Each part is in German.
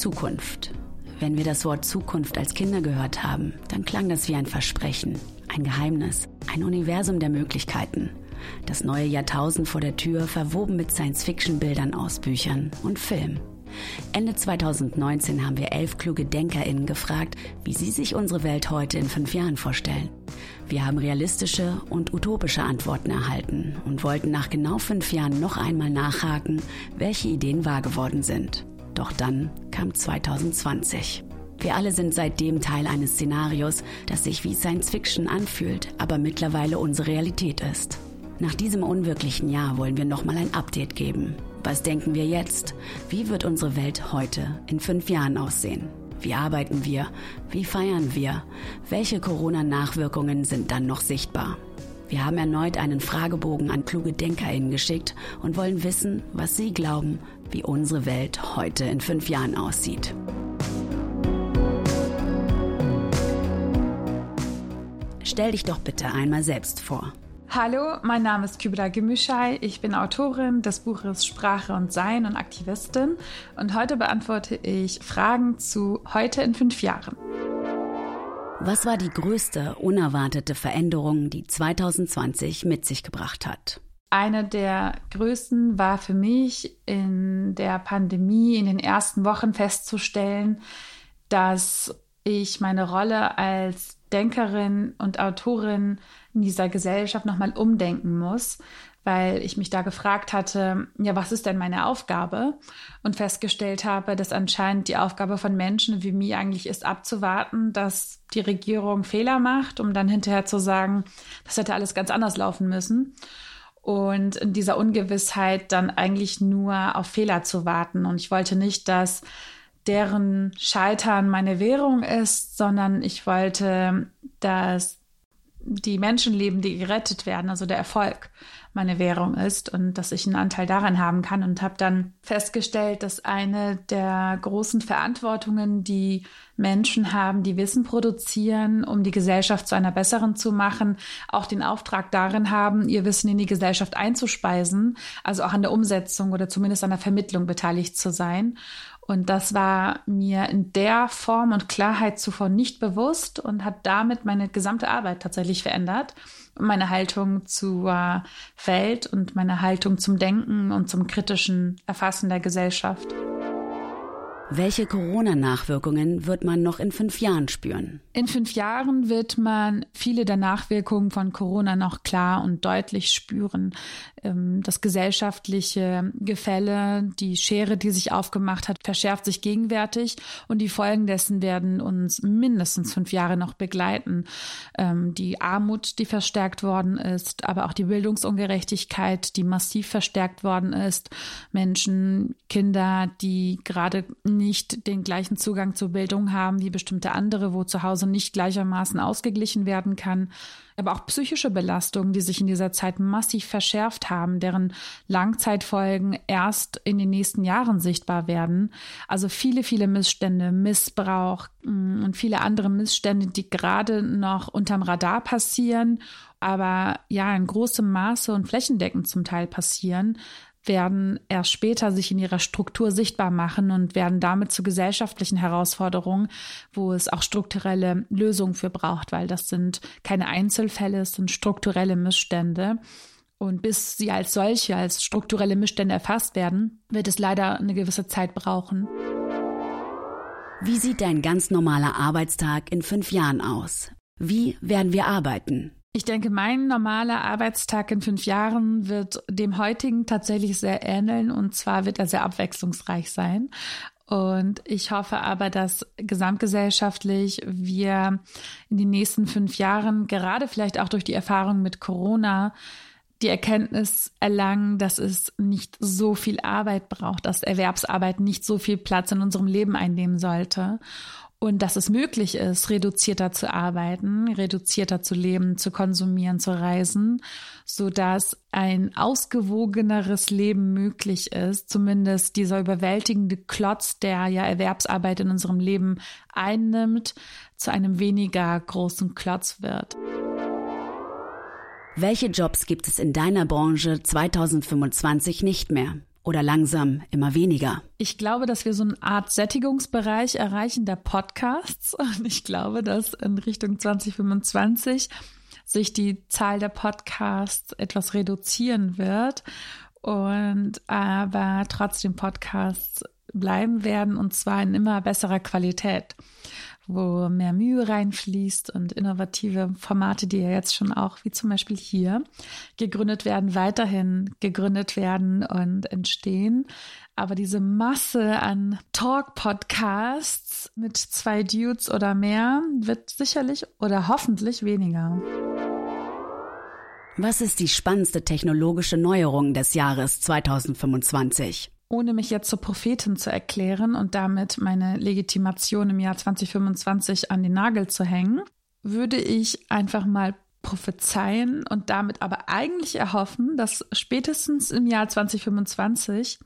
Zukunft. Wenn wir das Wort Zukunft als Kinder gehört haben, dann klang das wie ein Versprechen, ein Geheimnis, ein Universum der Möglichkeiten. Das neue Jahrtausend vor der Tür, verwoben mit Science-Fiction-Bildern aus Büchern und Film. Ende 2019 haben wir elf kluge DenkerInnen gefragt, wie sie sich unsere Welt heute in fünf Jahren vorstellen. Wir haben realistische und utopische Antworten erhalten und wollten nach genau fünf Jahren noch einmal nachhaken, welche Ideen wahr geworden sind. Doch dann kam 2020. Wir alle sind seitdem Teil eines Szenarios, das sich wie Science Fiction anfühlt, aber mittlerweile unsere Realität ist. Nach diesem unwirklichen Jahr wollen wir nochmal ein Update geben. Was denken wir jetzt? Wie wird unsere Welt heute in fünf Jahren aussehen? Wie arbeiten wir? Wie feiern wir? Welche Corona-Nachwirkungen sind dann noch sichtbar? Wir haben erneut einen Fragebogen an kluge DenkerInnen geschickt und wollen wissen, was sie glauben, wie unsere Welt heute in fünf Jahren aussieht. Stell dich doch bitte einmal selbst vor. Hallo, mein Name ist Kübra Gemischai. Ich bin Autorin des Buches Sprache und Sein und Aktivistin. Und heute beantworte ich Fragen zu heute in fünf Jahren. Was war die größte unerwartete Veränderung, die 2020 mit sich gebracht hat? Eine der größten war für mich in der Pandemie in den ersten Wochen festzustellen, dass ich meine Rolle als Denkerin und Autorin in dieser Gesellschaft nochmal umdenken muss, weil ich mich da gefragt hatte, ja, was ist denn meine Aufgabe? Und festgestellt habe, dass anscheinend die Aufgabe von Menschen wie mir eigentlich ist, abzuwarten, dass die Regierung Fehler macht, um dann hinterher zu sagen, das hätte alles ganz anders laufen müssen. Und in dieser Ungewissheit dann eigentlich nur auf Fehler zu warten. Und ich wollte nicht, dass deren Scheitern meine Währung ist, sondern ich wollte, dass die Menschenleben, die gerettet werden, also der Erfolg meine Währung ist und dass ich einen Anteil daran haben kann und habe dann festgestellt, dass eine der großen Verantwortungen, die Menschen haben, die Wissen produzieren, um die Gesellschaft zu einer besseren zu machen, auch den Auftrag darin haben, ihr Wissen in die Gesellschaft einzuspeisen, also auch an der Umsetzung oder zumindest an der Vermittlung beteiligt zu sein. Und das war mir in der Form und Klarheit zuvor nicht bewusst und hat damit meine gesamte Arbeit tatsächlich verändert. Meine Haltung zur Welt und meine Haltung zum Denken und zum kritischen Erfassen der Gesellschaft. Welche Corona-Nachwirkungen wird man noch in fünf Jahren spüren? In fünf Jahren wird man viele der Nachwirkungen von Corona noch klar und deutlich spüren. Ähm, das gesellschaftliche Gefälle, die Schere, die sich aufgemacht hat, verschärft sich gegenwärtig und die Folgen dessen werden uns mindestens fünf Jahre noch begleiten. Ähm, die Armut, die verstärkt worden ist, aber auch die Bildungsungerechtigkeit, die massiv verstärkt worden ist. Menschen, Kinder, die gerade nicht den gleichen Zugang zur Bildung haben wie bestimmte andere, wo zu Hause nicht gleichermaßen ausgeglichen werden kann aber auch psychische Belastungen, die sich in dieser Zeit massiv verschärft haben, deren Langzeitfolgen erst in den nächsten Jahren sichtbar werden. Also viele, viele Missstände, Missbrauch mm, und viele andere Missstände, die gerade noch unterm Radar passieren, aber ja in großem Maße und flächendeckend zum Teil passieren, werden erst später sich in ihrer Struktur sichtbar machen und werden damit zu gesellschaftlichen Herausforderungen, wo es auch strukturelle Lösungen für braucht, weil das sind keine Einzelfälle, es sind strukturelle Missstände. Und bis sie als solche, als strukturelle Missstände erfasst werden, wird es leider eine gewisse Zeit brauchen. Wie sieht dein ganz normaler Arbeitstag in fünf Jahren aus? Wie werden wir arbeiten? Ich denke, mein normaler Arbeitstag in fünf Jahren wird dem heutigen tatsächlich sehr ähneln und zwar wird er sehr abwechslungsreich sein. Und ich hoffe aber, dass gesamtgesellschaftlich wir in den nächsten fünf Jahren, gerade vielleicht auch durch die Erfahrung mit Corona, die Erkenntnis erlangen, dass es nicht so viel Arbeit braucht, dass Erwerbsarbeit nicht so viel Platz in unserem Leben einnehmen sollte und dass es möglich ist, reduzierter zu arbeiten, reduzierter zu leben, zu konsumieren, zu reisen, so dass ein ausgewogeneres Leben möglich ist, zumindest dieser überwältigende Klotz, der ja Erwerbsarbeit in unserem Leben einnimmt, zu einem weniger großen Klotz wird. Welche Jobs gibt es in deiner Branche 2025 nicht mehr? Oder langsam immer weniger? Ich glaube, dass wir so eine Art Sättigungsbereich erreichen der Podcasts. Und ich glaube, dass in Richtung 2025 sich die Zahl der Podcasts etwas reduzieren wird und aber trotzdem Podcasts bleiben werden und zwar in immer besserer Qualität wo mehr Mühe reinfließt und innovative Formate, die ja jetzt schon auch, wie zum Beispiel hier, gegründet werden, weiterhin gegründet werden und entstehen. Aber diese Masse an Talk-Podcasts mit zwei Dudes oder mehr wird sicherlich oder hoffentlich weniger. Was ist die spannendste technologische Neuerung des Jahres 2025? Ohne mich jetzt zur Prophetin zu erklären und damit meine Legitimation im Jahr 2025 an den Nagel zu hängen, würde ich einfach mal prophezeien und damit aber eigentlich erhoffen, dass spätestens im Jahr 2025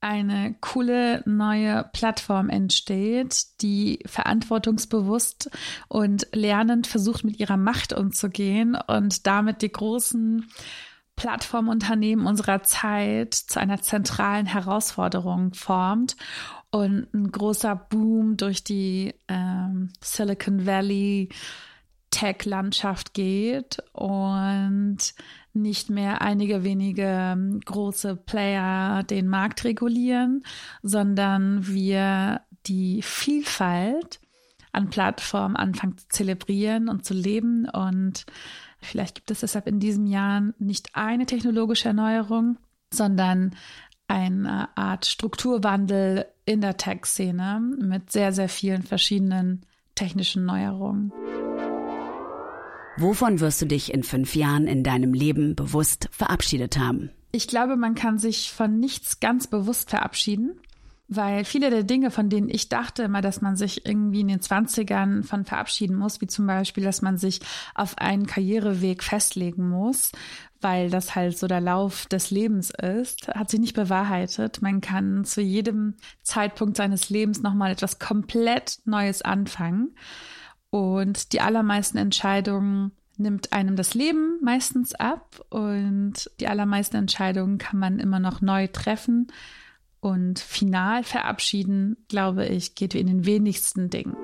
eine coole neue Plattform entsteht, die verantwortungsbewusst und lernend versucht, mit ihrer Macht umzugehen und damit die großen Plattformunternehmen unserer Zeit zu einer zentralen Herausforderung formt und ein großer Boom durch die ähm, Silicon Valley Tech-Landschaft geht und nicht mehr einige wenige ähm, große Player den Markt regulieren, sondern wir die Vielfalt an Plattformen anfangen zu zelebrieren und zu leben und Vielleicht gibt es deshalb in diesem Jahr nicht eine technologische Erneuerung, sondern eine Art Strukturwandel in der Tech-Szene mit sehr, sehr vielen verschiedenen technischen Neuerungen. Wovon wirst du dich in fünf Jahren in deinem Leben bewusst verabschiedet haben? Ich glaube, man kann sich von nichts ganz bewusst verabschieden. Weil viele der Dinge, von denen ich dachte immer, dass man sich irgendwie in den Zwanzigern von verabschieden muss, wie zum Beispiel, dass man sich auf einen Karriereweg festlegen muss, weil das halt so der Lauf des Lebens ist, hat sich nicht bewahrheitet. Man kann zu jedem Zeitpunkt seines Lebens nochmal etwas komplett Neues anfangen. Und die allermeisten Entscheidungen nimmt einem das Leben meistens ab und die allermeisten Entscheidungen kann man immer noch neu treffen. Und final verabschieden, glaube ich, geht wie in den wenigsten Dingen.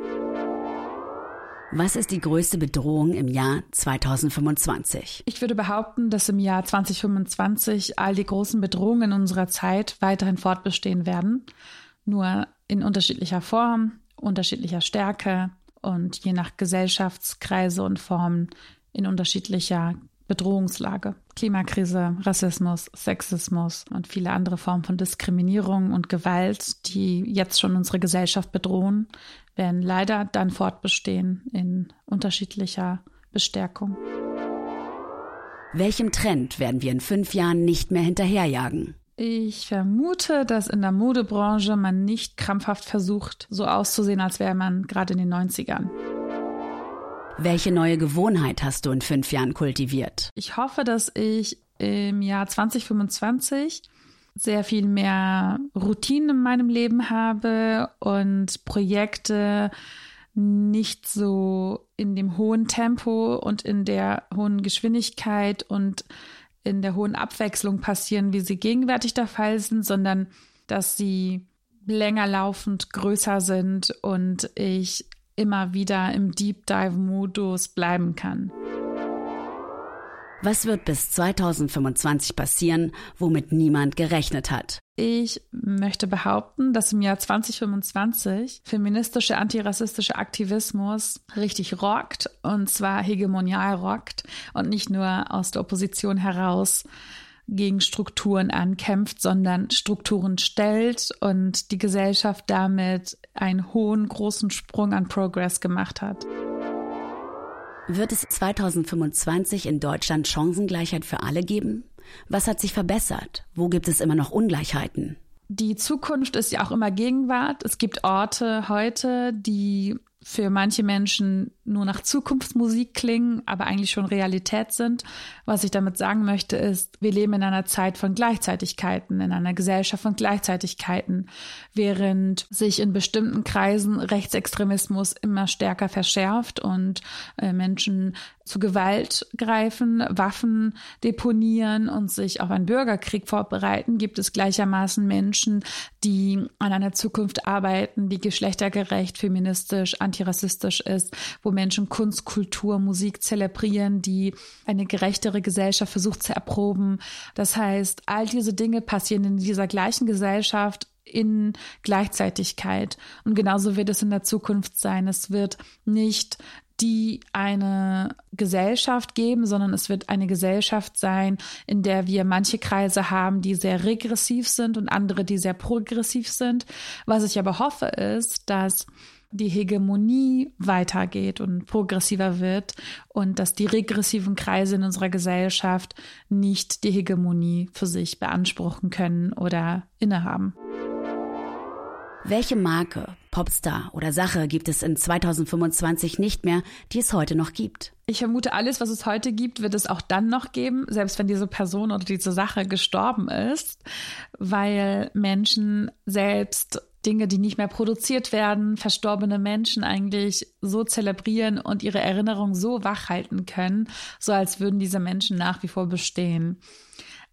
Was ist die größte Bedrohung im Jahr 2025? Ich würde behaupten, dass im Jahr 2025 all die großen Bedrohungen unserer Zeit weiterhin fortbestehen werden, nur in unterschiedlicher Form, unterschiedlicher Stärke und je nach Gesellschaftskreise und Formen in unterschiedlicher Bedrohungslage. Klimakrise, Rassismus, Sexismus und viele andere Formen von Diskriminierung und Gewalt, die jetzt schon unsere Gesellschaft bedrohen, werden leider dann fortbestehen in unterschiedlicher Bestärkung. Welchem Trend werden wir in fünf Jahren nicht mehr hinterherjagen? Ich vermute, dass in der Modebranche man nicht krampfhaft versucht, so auszusehen, als wäre man gerade in den 90ern. Welche neue Gewohnheit hast du in fünf Jahren kultiviert? Ich hoffe, dass ich im Jahr 2025 sehr viel mehr Routinen in meinem Leben habe und Projekte nicht so in dem hohen Tempo und in der hohen Geschwindigkeit und in der hohen Abwechslung passieren, wie sie gegenwärtig der Fall sind, sondern dass sie länger laufend größer sind und ich immer wieder im Deep Dive-Modus bleiben kann. Was wird bis 2025 passieren, womit niemand gerechnet hat? Ich möchte behaupten, dass im Jahr 2025 feministische antirassistische Aktivismus richtig rockt und zwar hegemonial rockt und nicht nur aus der Opposition heraus gegen Strukturen ankämpft, sondern Strukturen stellt und die Gesellschaft damit einen hohen, großen Sprung an Progress gemacht hat. Wird es 2025 in Deutschland Chancengleichheit für alle geben? Was hat sich verbessert? Wo gibt es immer noch Ungleichheiten? Die Zukunft ist ja auch immer Gegenwart. Es gibt Orte heute, die für manche Menschen nur nach Zukunftsmusik klingen, aber eigentlich schon Realität sind. Was ich damit sagen möchte, ist, wir leben in einer Zeit von Gleichzeitigkeiten, in einer Gesellschaft von Gleichzeitigkeiten, während sich in bestimmten Kreisen Rechtsextremismus immer stärker verschärft und äh, Menschen zu Gewalt greifen, Waffen deponieren und sich auf einen Bürgerkrieg vorbereiten, gibt es gleichermaßen Menschen, die an einer Zukunft arbeiten, die geschlechtergerecht, feministisch, antirassistisch ist, wo Menschen Kunst, Kultur, Musik zelebrieren, die eine gerechtere Gesellschaft versucht zu erproben. Das heißt, all diese Dinge passieren in dieser gleichen Gesellschaft in Gleichzeitigkeit. Und genauso wird es in der Zukunft sein. Es wird nicht die eine Gesellschaft geben, sondern es wird eine Gesellschaft sein, in der wir manche Kreise haben, die sehr regressiv sind und andere, die sehr progressiv sind. Was ich aber hoffe, ist, dass die Hegemonie weitergeht und progressiver wird und dass die regressiven Kreise in unserer Gesellschaft nicht die Hegemonie für sich beanspruchen können oder innehaben. Welche Marke, Popstar oder Sache gibt es in 2025 nicht mehr, die es heute noch gibt? Ich vermute, alles, was es heute gibt, wird es auch dann noch geben, selbst wenn diese Person oder diese Sache gestorben ist, weil Menschen selbst Dinge, die nicht mehr produziert werden, verstorbene Menschen eigentlich so zelebrieren und ihre Erinnerung so wachhalten können, so als würden diese Menschen nach wie vor bestehen.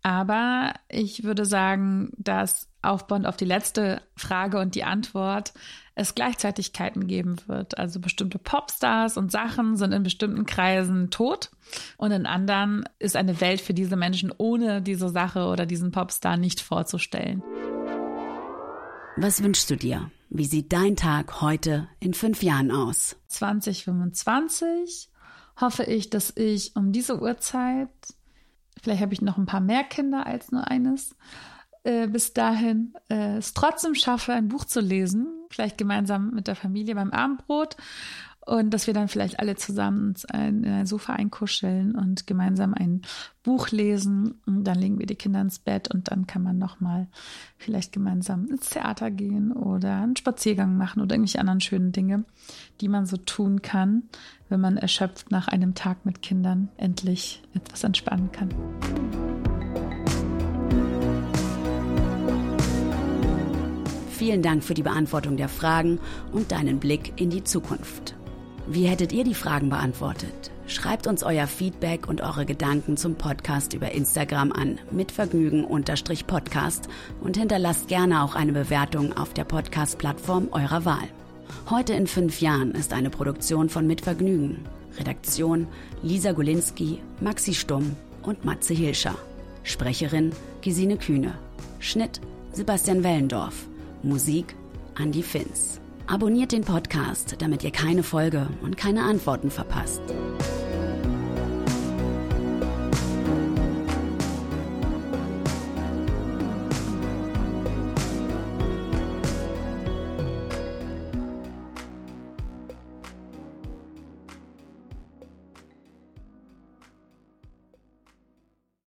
Aber ich würde sagen, dass aufbauend auf die letzte Frage und die Antwort es Gleichzeitigkeiten geben wird. Also bestimmte Popstars und Sachen sind in bestimmten Kreisen tot und in anderen ist eine Welt für diese Menschen ohne diese Sache oder diesen Popstar nicht vorzustellen. Was wünschst du dir? Wie sieht dein Tag heute in fünf Jahren aus? 2025 hoffe ich, dass ich um diese Uhrzeit Vielleicht habe ich noch ein paar mehr Kinder als nur eines. Äh, bis dahin äh, es trotzdem schaffe, ein Buch zu lesen, vielleicht gemeinsam mit der Familie beim Abendbrot und dass wir dann vielleicht alle zusammen uns ein, in ein Sofa einkuscheln und gemeinsam ein Buch lesen und dann legen wir die Kinder ins Bett und dann kann man noch mal vielleicht gemeinsam ins Theater gehen oder einen Spaziergang machen oder irgendwelche anderen schönen Dinge, die man so tun kann, wenn man erschöpft nach einem Tag mit Kindern endlich etwas entspannen kann. Vielen Dank für die Beantwortung der Fragen und deinen Blick in die Zukunft. Wie hättet ihr die Fragen beantwortet? Schreibt uns euer Feedback und eure Gedanken zum Podcast über Instagram an mitvergnügen-podcast und hinterlasst gerne auch eine Bewertung auf der Podcast-Plattform eurer Wahl. Heute in fünf Jahren ist eine Produktion von Mitvergnügen. Redaktion Lisa Golinski, Maxi Stumm und Matze Hilscher. Sprecherin Gesine Kühne. Schnitt Sebastian Wellendorf. Musik Andy Finz. Abonniert den Podcast, damit ihr keine Folge und keine Antworten verpasst.